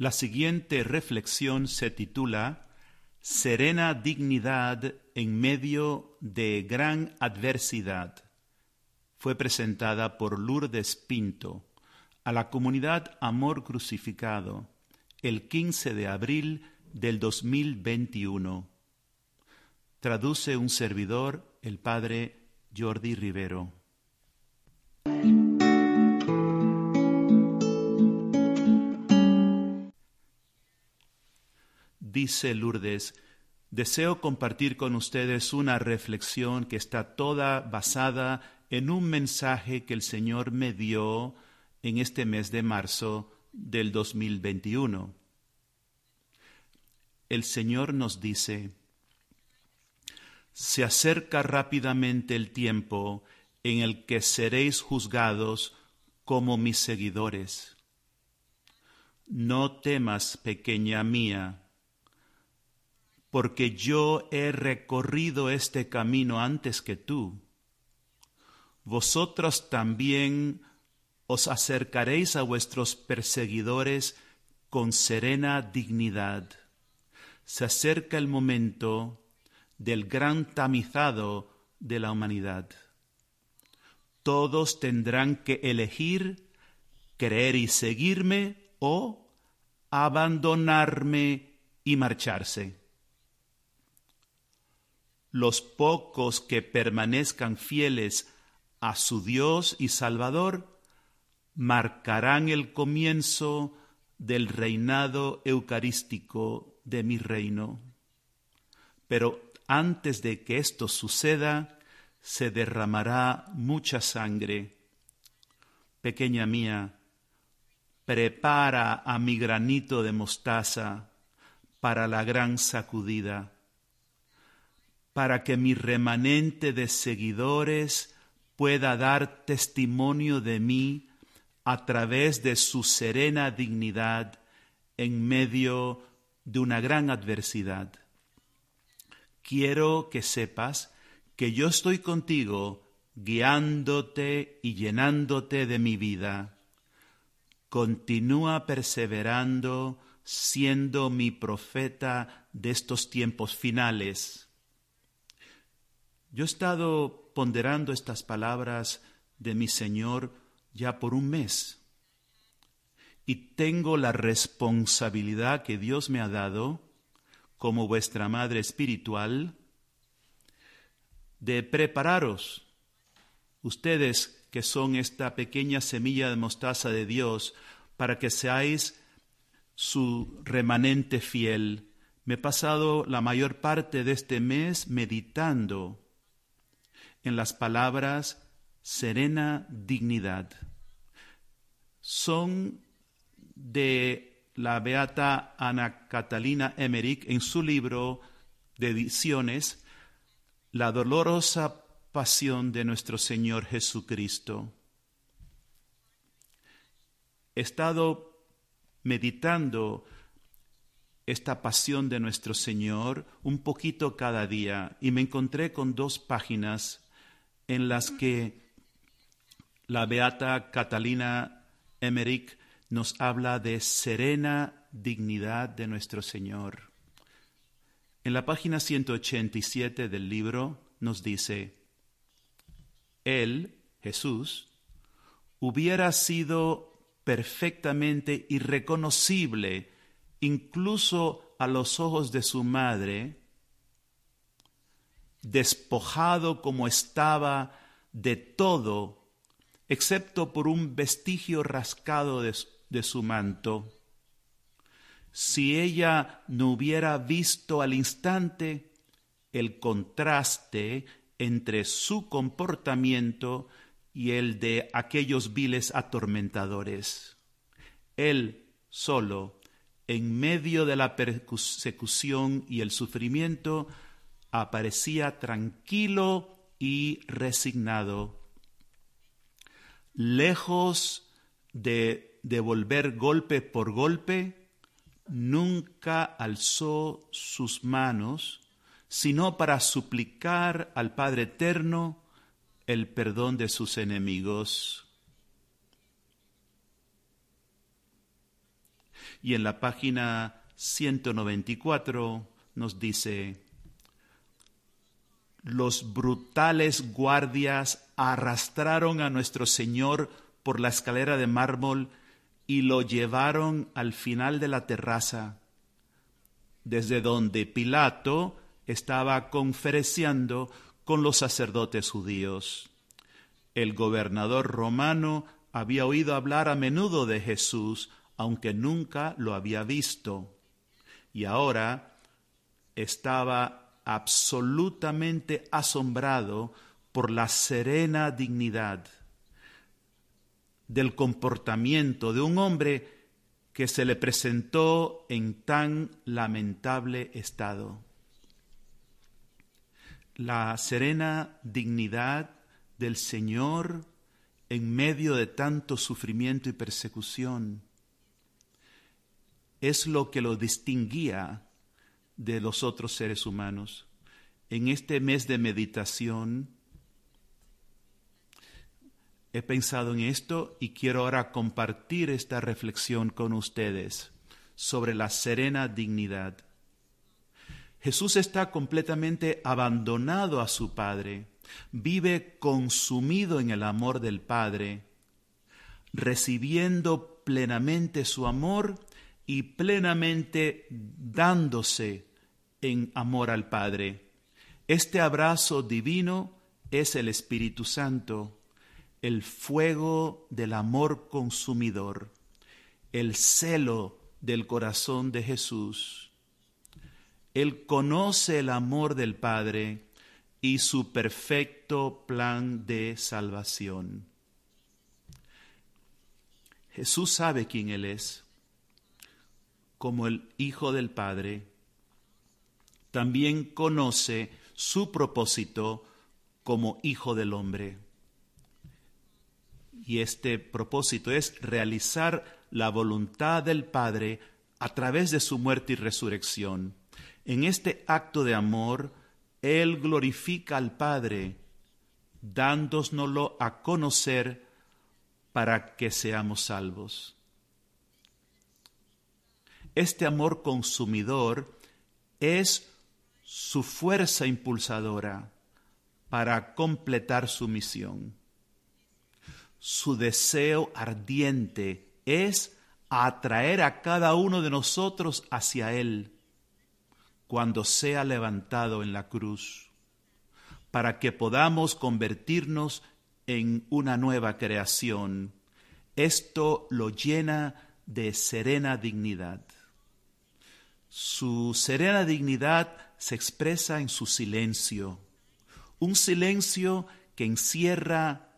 La siguiente reflexión se titula Serena dignidad en medio de gran adversidad. Fue presentada por Lourdes Pinto a la comunidad Amor Crucificado el 15 de abril del 2021. Traduce un servidor, el padre Jordi Rivero. Dice Lourdes, deseo compartir con ustedes una reflexión que está toda basada en un mensaje que el Señor me dio en este mes de marzo del 2021. El Señor nos dice, se acerca rápidamente el tiempo en el que seréis juzgados como mis seguidores. No temas, pequeña mía, porque yo he recorrido este camino antes que tú. Vosotros también os acercaréis a vuestros perseguidores con serena dignidad. Se acerca el momento del gran tamizado de la humanidad. Todos tendrán que elegir creer y seguirme o abandonarme y marcharse. Los pocos que permanezcan fieles a su Dios y Salvador marcarán el comienzo del reinado eucarístico de mi reino. Pero antes de que esto suceda, se derramará mucha sangre. Pequeña mía, prepara a mi granito de mostaza para la gran sacudida, para que mi remanente de seguidores pueda dar testimonio de mí a través de su serena dignidad en medio de una gran adversidad. Quiero que sepas que yo estoy contigo guiándote y llenándote de mi vida. Continúa perseverando siendo mi profeta de estos tiempos finales. Yo he estado ponderando estas palabras de mi Señor ya por un mes. Y tengo la responsabilidad que Dios me ha dado como vuestra madre espiritual de prepararos, ustedes que son esta pequeña semilla de mostaza de Dios, para que seáis su remanente fiel. Me he pasado la mayor parte de este mes meditando en las palabras serena dignidad. Son de la beata Ana Catalina Emmerich en su libro de ediciones La dolorosa pasión de nuestro Señor Jesucristo. He estado meditando esta pasión de nuestro Señor un poquito cada día y me encontré con dos páginas en las que la beata Catalina Emmerich nos habla de serena dignidad de nuestro Señor. En la página 187 del libro nos dice, Él, Jesús, hubiera sido perfectamente irreconocible incluso a los ojos de su madre, despojado como estaba de todo excepto por un vestigio rascado de, su manto. Si ella no hubiera visto al instante el contraste entre su comportamiento y el de aquellos viles atormentadores. Él solo, en medio de la persecución y el sufrimiento, aparecía tranquilo y resignado lejos de devolver golpe por golpe, nunca alzó sus manos, sino para suplicar al Padre Eterno el perdón de sus enemigos. Y en la página 194 nos dice, los brutales guardias arrastraron a nuestro Señor por la escalera de mármol y lo llevaron al final de la terraza, desde donde Pilato estaba conferenciando con los sacerdotes judíos. El gobernador romano había oído hablar a menudo de Jesús, aunque nunca lo había visto, y ahora estaba absolutamente asombrado por la serena dignidad del comportamiento de un hombre que se le presentó en tan lamentable estado. La serena dignidad del Señor en medio de tanto sufrimiento y persecución es lo que lo distinguía de los otros seres humanos. En este mes de meditación he pensado en esto y quiero ahora compartir esta reflexión con ustedes sobre la serena dignidad. Jesús está completamente abandonado a su Padre, vive consumido en el amor del Padre, recibiendo plenamente su amor y plenamente dándose en amor al Padre. Este abrazo divino es el Espíritu Santo, el fuego del amor consumidor, el celo del corazón de Jesús. Él conoce el amor del Padre y su perfecto plan de salvación. Jesús sabe quién Él es, como el Hijo del Padre. También conoce su propósito como Hijo del Hombre y este propósito es realizar la voluntad del Padre a través de su muerte y resurrección. En este acto de amor, Él glorifica al Padre, dándonoslo a conocer para que seamos salvos. Este amor consumidor es su fuerza impulsadora para completar su misión su deseo ardiente es atraer a cada uno de nosotros hacia Él cuando sea levantado en la cruz, para que podamos convertirnos en una nueva creación. Esto lo llena de serena dignidad. Su serena dignidad se expresa en su silencio, un silencio que encierra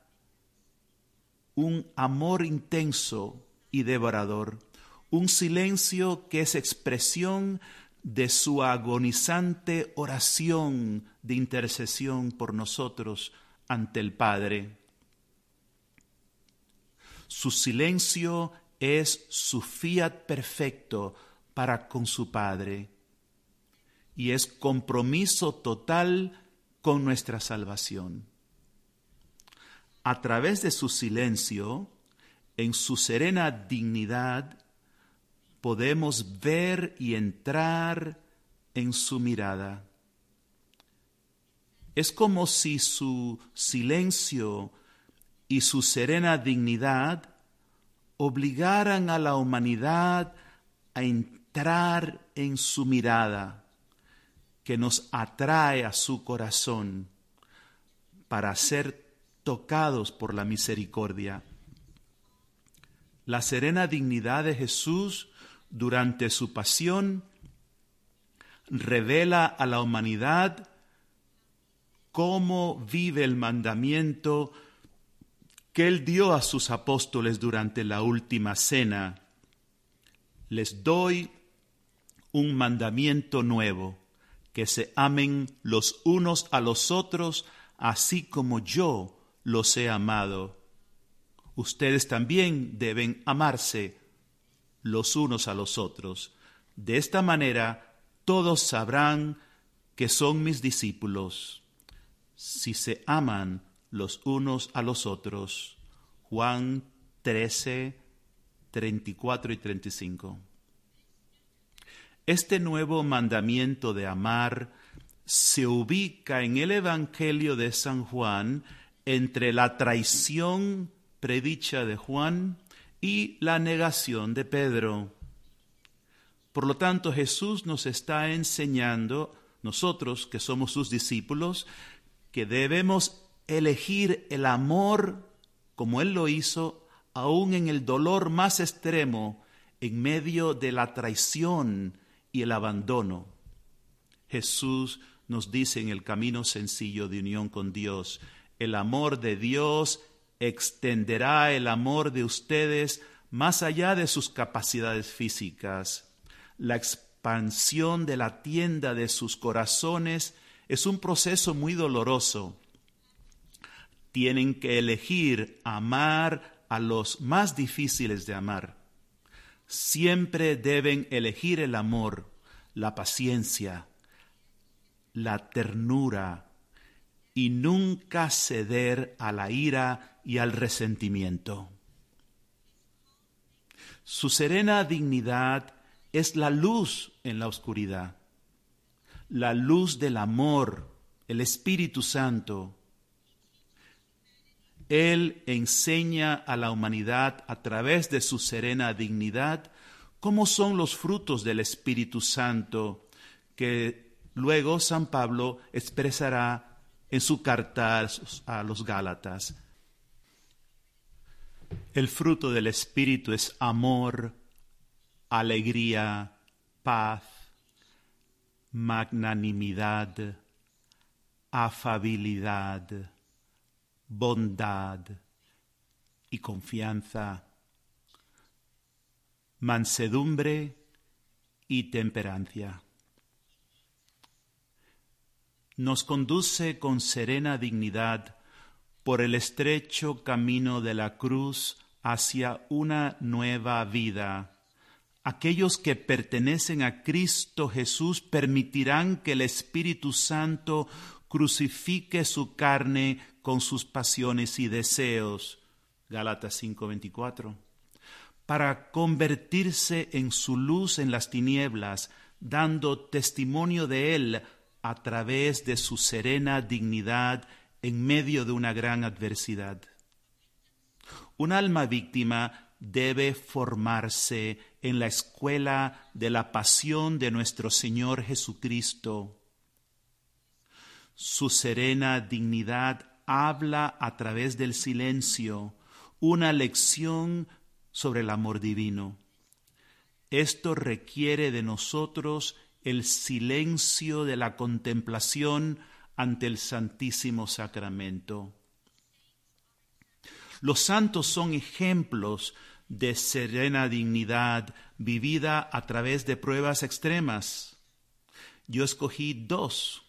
un amor intenso y devorador, un silencio que es expresión de su agonizante oración de intercesión por nosotros ante el Padre. Su silencio es su fiat perfecto para con su Padre y es compromiso total con nuestra salvación a través de su silencio, en su serena dignidad, podemos ver y entrar en su mirada. Es como si su silencio y su serena dignidad obligaran a la humanidad a entrar en su mirada, que nos atrae a su corazón para ser tocados por la misericordia. La serena dignidad de Jesús durante su pasión revela a la humanidad cómo vive el mandamiento que él dio a sus apóstoles durante la última cena. Les doy un mandamiento nuevo, que se amen los unos a los otros, así como yo los he amado. Ustedes también deben amarse los unos a los otros. De esta manera todos sabrán que son mis discípulos, si se aman los unos a los otros. Juan 13, 34 y 35. Este nuevo mandamiento de amar se ubica en el Evangelio de San Juan entre la traición predicha de Juan y la negación de Pedro. Por lo tanto, Jesús nos está enseñando, nosotros que somos sus discípulos, que debemos elegir el amor como Él lo hizo, aún en el dolor más extremo, en medio de la traición y el abandono. Jesús nos dice en el camino sencillo de unión con Dios, el amor de Dios extenderá el amor de ustedes más allá de sus capacidades físicas. La expansión de la tienda de sus corazones es un proceso muy doloroso. Tienen que elegir amar a los más difíciles de amar. Siempre deben elegir el amor, la paciencia, la ternura y nunca ceder a la ira y al resentimiento. Su serena dignidad es la luz en la oscuridad, la luz del amor, el Espíritu Santo. Él enseña a la humanidad a través de su serena dignidad cómo son los frutos del Espíritu Santo que luego San Pablo expresará en su carta a los Gálatas. El fruto del Espíritu es amor, alegría, paz, magnanimidad, afabilidad, bondad y confianza, mansedumbre y temperancia. Nos conduce con serena dignidad por el estrecho camino de la cruz hacia una nueva vida Aquellos que pertenecen a Cristo Jesús permitirán que el Espíritu Santo crucifique su carne con sus pasiones y deseos. Gálatas 5:24. Para convertirse en su luz en las tinieblas, dando testimonio de Él a través de su serena dignidad en medio de una gran adversidad. Un alma víctima debe formarse en la escuela de la pasión de nuestro Señor Jesucristo. Su serena dignidad habla a través del silencio, una lección sobre el amor divino. Esto requiere de nosotros el silencio de la contemplación ante el Santísimo Sacramento. Los santos son ejemplos de serena dignidad vivida a través de pruebas extremas. Yo escogí dos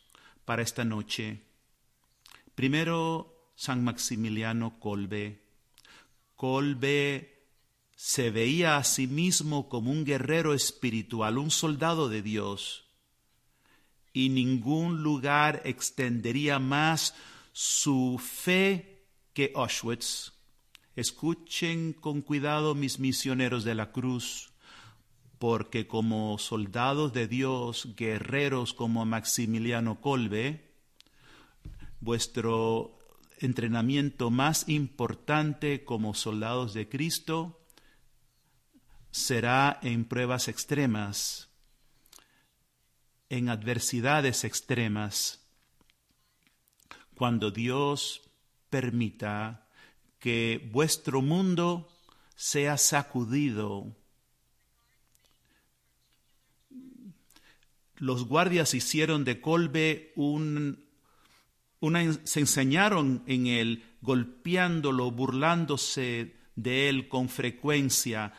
para esta noche. Primero, San Maximiliano Colbe. Colbe se veía a sí mismo como un guerrero espiritual, un soldado de Dios, y ningún lugar extendería más su fe que Auschwitz. Escuchen con cuidado mis misioneros de la cruz, porque como soldados de Dios, guerreros como Maximiliano Colbe, vuestro entrenamiento más importante como soldados de Cristo será en pruebas extremas, en adversidades extremas, cuando Dios permita que vuestro mundo sea sacudido. Los guardias hicieron de Colbe un, se enseñaron en él, golpeándolo, burlándose de él con frecuencia,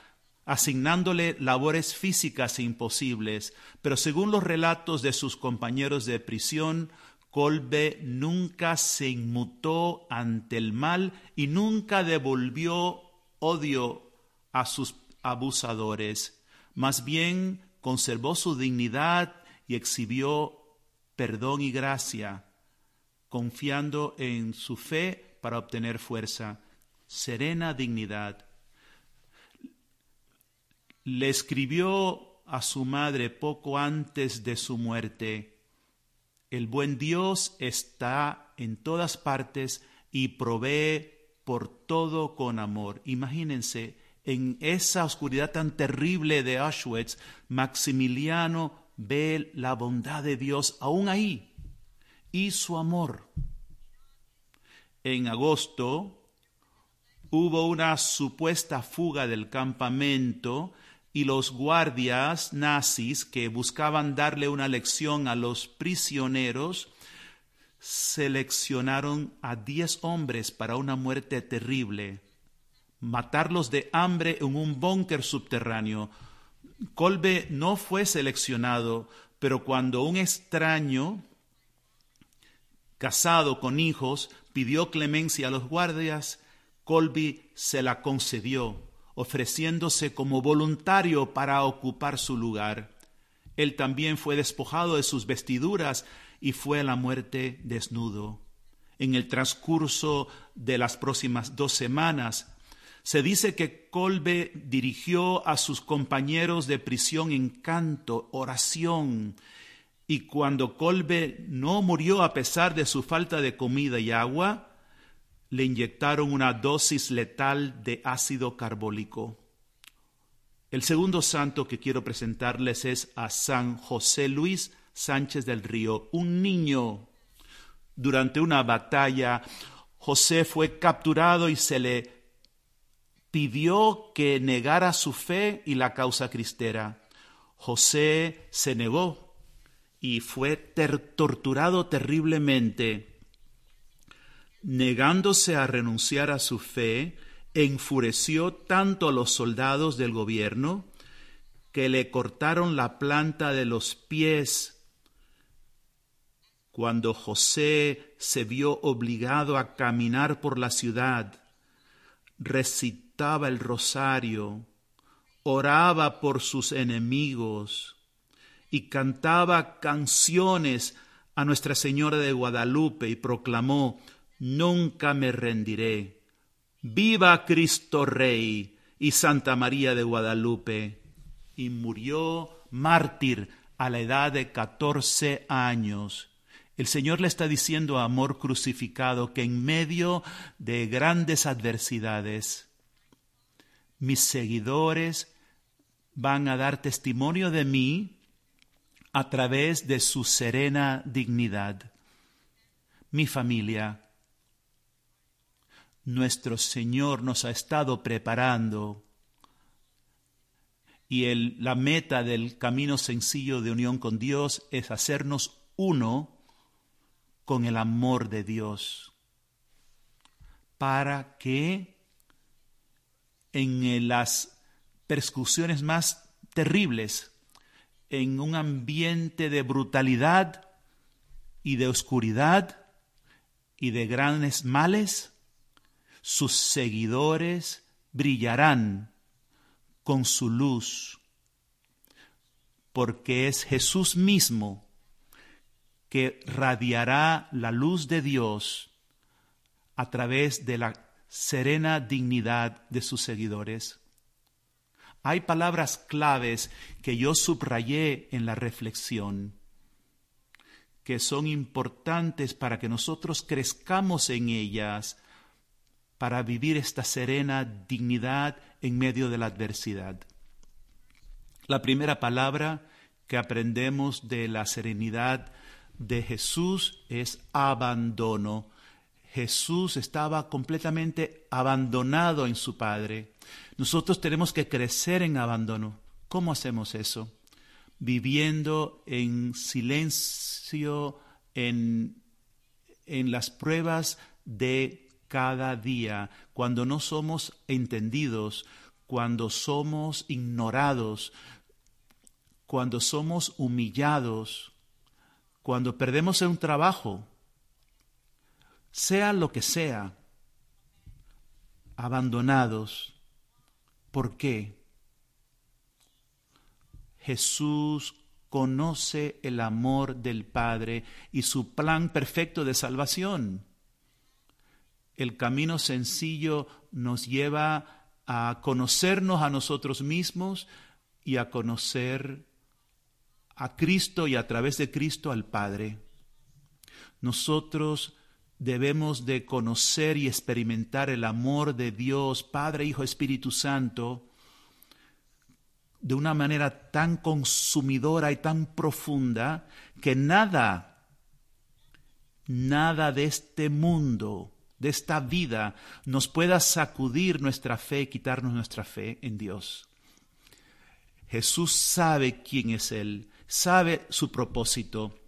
asignándole labores físicas imposibles, pero según los relatos de sus compañeros de prisión, Colbe nunca se inmutó ante el mal y nunca devolvió odio a sus abusadores. Más bien conservó su dignidad y exhibió perdón y gracia, confiando en su fe para obtener fuerza, serena dignidad. Le escribió a su madre poco antes de su muerte. El buen Dios está en todas partes y provee por todo con amor. Imagínense, en esa oscuridad tan terrible de Auschwitz, Maximiliano ve la bondad de Dios aún ahí y su amor. En agosto hubo una supuesta fuga del campamento y los guardias nazis que buscaban darle una lección a los prisioneros seleccionaron a diez hombres para una muerte terrible, matarlos de hambre en un búnker subterráneo. Colbe no fue seleccionado, pero cuando un extraño casado con hijos pidió clemencia a los guardias, Colby se la concedió, ofreciéndose como voluntario para ocupar su lugar. Él también fue despojado de sus vestiduras y fue a la muerte desnudo. En el transcurso de las próximas dos semanas, se dice que Colbe dirigió a sus compañeros de prisión en canto, oración, y cuando Colbe no murió a pesar de su falta de comida y agua, le inyectaron una dosis letal de ácido carbólico. El segundo santo que quiero presentarles es a San José Luis Sánchez del Río, un niño. Durante una batalla, José fue capturado y se le pidió que negara su fe y la causa cristera. José se negó y fue torturado terriblemente. Negándose a renunciar a su fe, enfureció tanto a los soldados del gobierno que le cortaron la planta de los pies cuando José se vio obligado a caminar por la ciudad, recitaba el rosario, oraba por sus enemigos y cantaba canciones a Nuestra Señora de Guadalupe y proclamó, Nunca me rendiré. Viva Cristo Rey y Santa María de Guadalupe. Y murió mártir a la edad de catorce años el Señor le está diciendo a amor crucificado que en medio de grandes adversidades, mis seguidores van a dar testimonio de mí a través de su serena dignidad. Mi familia, nuestro Señor nos ha estado preparando y el, la meta del camino sencillo de unión con Dios es hacernos uno con el amor de Dios para que en las persecuciones más terribles, en un ambiente de brutalidad y de oscuridad y de grandes males, sus seguidores brillarán con su luz, porque es Jesús mismo que radiará la luz de Dios a través de la serena dignidad de sus seguidores. Hay palabras claves que yo subrayé en la reflexión, que son importantes para que nosotros crezcamos en ellas, para vivir esta serena dignidad en medio de la adversidad. La primera palabra que aprendemos de la serenidad de Jesús es abandono. Jesús estaba completamente abandonado en su Padre. Nosotros tenemos que crecer en abandono. ¿Cómo hacemos eso? Viviendo en silencio, en, en las pruebas de cada día, cuando no somos entendidos, cuando somos ignorados, cuando somos humillados, cuando perdemos un trabajo, sea lo que sea, abandonados. ¿Por qué? Jesús conoce el amor del Padre y su plan perfecto de salvación. El camino sencillo nos lleva a conocernos a nosotros mismos y a conocer a Cristo y a través de Cristo al Padre. Nosotros debemos de conocer y experimentar el amor de Dios, Padre, Hijo, Espíritu Santo, de una manera tan consumidora y tan profunda que nada, nada de este mundo, de esta vida, nos pueda sacudir nuestra fe quitarnos nuestra fe en Dios. Jesús sabe quién es Él, sabe su propósito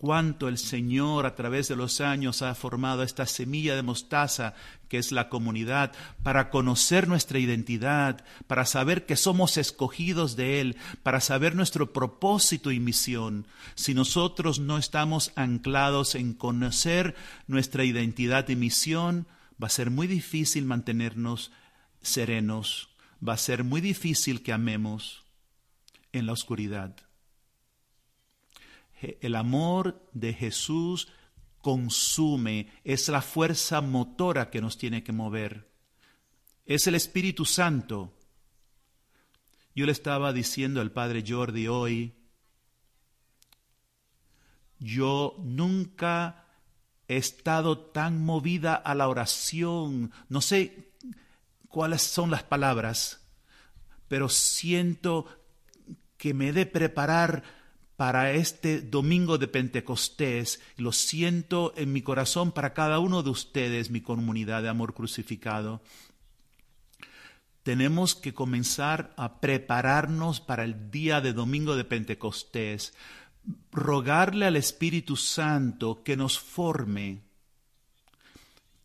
cuánto el Señor a través de los años ha formado esta semilla de mostaza que es la comunidad, para conocer nuestra identidad, para saber que somos escogidos de Él, para saber nuestro propósito y misión. Si nosotros no estamos anclados en conocer nuestra identidad y misión, va a ser muy difícil mantenernos serenos, va a ser muy difícil que amemos en la oscuridad. El amor de Jesús consume, es la fuerza motora que nos tiene que mover. Es el Espíritu Santo. Yo le estaba diciendo al Padre Jordi hoy, yo nunca he estado tan movida a la oración, no sé cuáles son las palabras, pero siento que me he de preparar para este domingo de Pentecostés. Lo siento en mi corazón para cada uno de ustedes, mi comunidad de amor crucificado. Tenemos que comenzar a prepararnos para el día de domingo de Pentecostés, rogarle al Espíritu Santo que nos forme,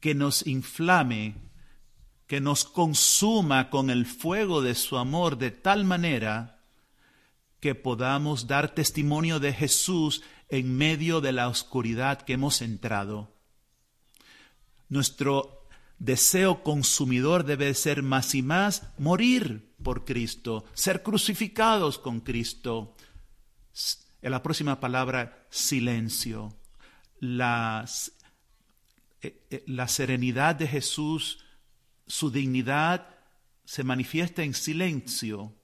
que nos inflame, que nos consuma con el fuego de su amor de tal manera que podamos dar testimonio de Jesús en medio de la oscuridad que hemos entrado. Nuestro deseo consumidor debe ser más y más morir por Cristo, ser crucificados con Cristo. En la próxima palabra, silencio. La, eh, eh, la serenidad de Jesús, su dignidad se manifiesta en silencio.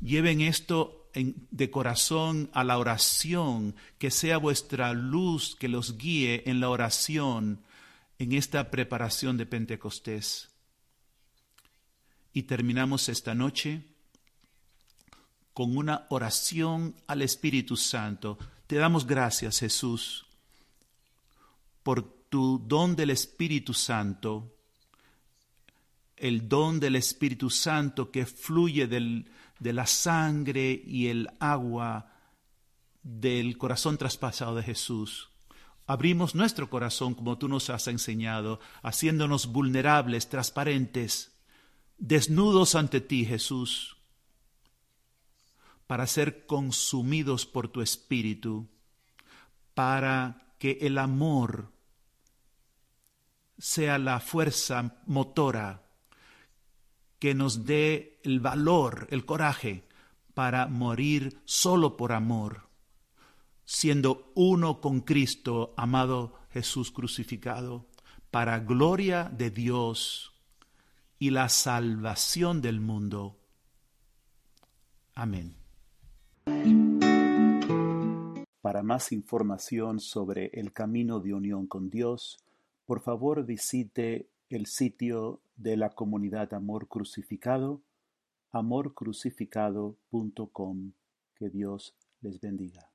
Lleven esto de corazón a la oración, que sea vuestra luz que los guíe en la oración en esta preparación de Pentecostés. Y terminamos esta noche con una oración al Espíritu Santo. Te damos gracias, Jesús, por tu don del Espíritu Santo, el don del Espíritu Santo que fluye del, de la sangre y el agua del corazón traspasado de Jesús. Abrimos nuestro corazón como tú nos has enseñado, haciéndonos vulnerables, transparentes, desnudos ante ti, Jesús, para ser consumidos por tu Espíritu, para que el amor sea la fuerza motora que nos dé el valor, el coraje para morir solo por amor, siendo uno con Cristo, amado Jesús crucificado, para gloria de Dios y la salvación del mundo. Amén. Para más información sobre el camino de unión con Dios, por favor visite el sitio de la comunidad Amor Crucificado, amorcrucificado.com. Que Dios les bendiga.